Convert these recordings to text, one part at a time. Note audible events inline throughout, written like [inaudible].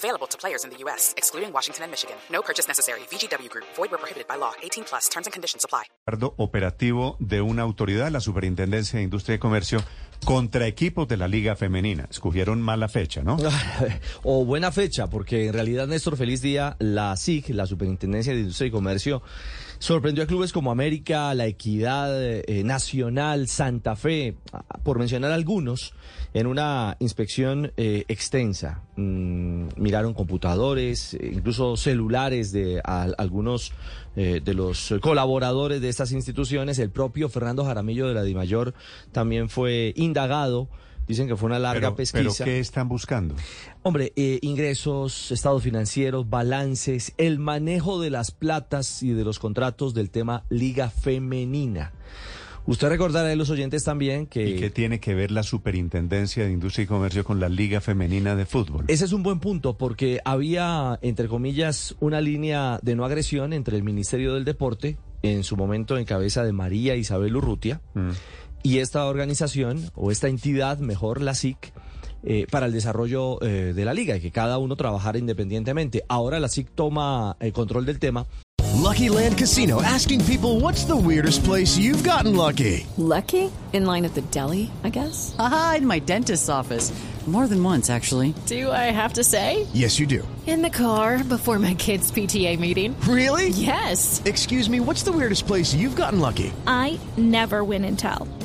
Available to players in the U.S., excluding Washington and Michigan. No purchase necessary. VGW Group. Void where prohibited by law. 18 plus. Terms and conditions apply. Operativo de una autoridad, la Superintendencia de Industria y Comercio, contra equipos de la Liga Femenina. Escogieron mala fecha, ¿no? [laughs] o buena fecha, porque en realidad, Néstor, feliz día, la SIC, la Superintendencia de Industria y Comercio, sorprendió a clubes como América, La Equidad, eh, Nacional, Santa Fe, por mencionar algunos, en una inspección eh, extensa. Mm, miraron computadores, eh, incluso celulares de algunos de los colaboradores de estas instituciones. El propio Fernando Jaramillo de la DIMAYOR también fue indagado. Dicen que fue una larga pesquisa. ¿Pero qué están buscando? Hombre, eh, ingresos, estados financieros, balances, el manejo de las platas y de los contratos del tema Liga Femenina. Usted recordará a los oyentes también que... ¿Y qué tiene que ver la Superintendencia de Industria y Comercio con la Liga Femenina de Fútbol? Ese es un buen punto porque había, entre comillas, una línea de no agresión entre el Ministerio del Deporte, en su momento en cabeza de María Isabel Urrutia, mm y esta organización, o esta entidad, mejor la SIC, eh, para el desarrollo eh, de la liga y que cada uno trabajara independientemente. Ahora la SIC toma el control del tema. Lucky Land Casino, asking people what's the weirdest place you've gotten lucky. Lucky? In line at the deli, I guess. Aha, in my dentist's office. More than once, actually. Do I have to say? Yes, you do. In the car before my kids' PTA meeting. Really? Yes. Excuse me, what's the weirdest place you've gotten lucky? I never win and tell.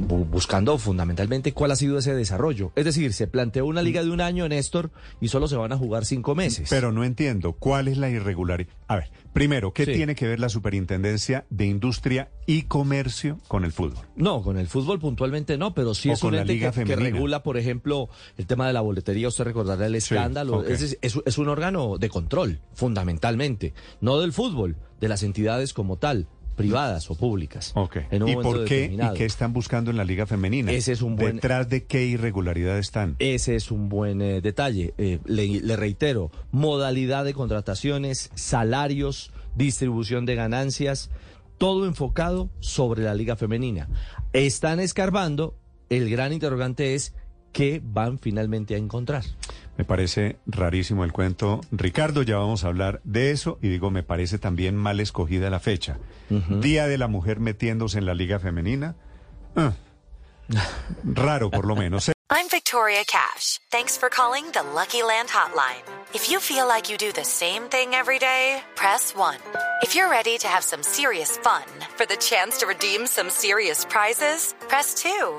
buscando fundamentalmente cuál ha sido ese desarrollo. Es decir, se planteó una liga de un año, Néstor, y solo se van a jugar cinco meses. Pero no entiendo, ¿cuál es la irregularidad? A ver, primero, ¿qué tiene que ver la Superintendencia de Industria y Comercio con el fútbol? No, con el fútbol puntualmente no, pero sí es una liga que, que, regula, por ejemplo, el tema de la boletería, usted recordará el escándalo. es, es un órgano de control, fundamentalmente, no del fútbol, de las entidades como tal privadas o públicas. Ok. ¿Y por qué y qué están buscando en la liga femenina? Ese es un buen detrás de qué irregularidad están. Ese es un buen eh, detalle. Eh, le, reitero, modalidad de contrataciones, salarios, distribución de ganancias, todo enfocado sobre la liga femenina. Están escarbando. El gran interrogante es qué van finalmente a encontrar. Me parece rarísimo el cuento. Ricardo, ya vamos a hablar de eso y digo, me parece también mal escogida la fecha. Día de la mujer metiéndose en la liga femenina. Ah, [laughs] raro por lo menos. I'm Victoria Cash. Thanks for calling the Lucky Land Hotline. If you feel like you do the same thing every day, press 1. If you're ready to have some serious fun for the chance to redeem some serious prizes, press 2.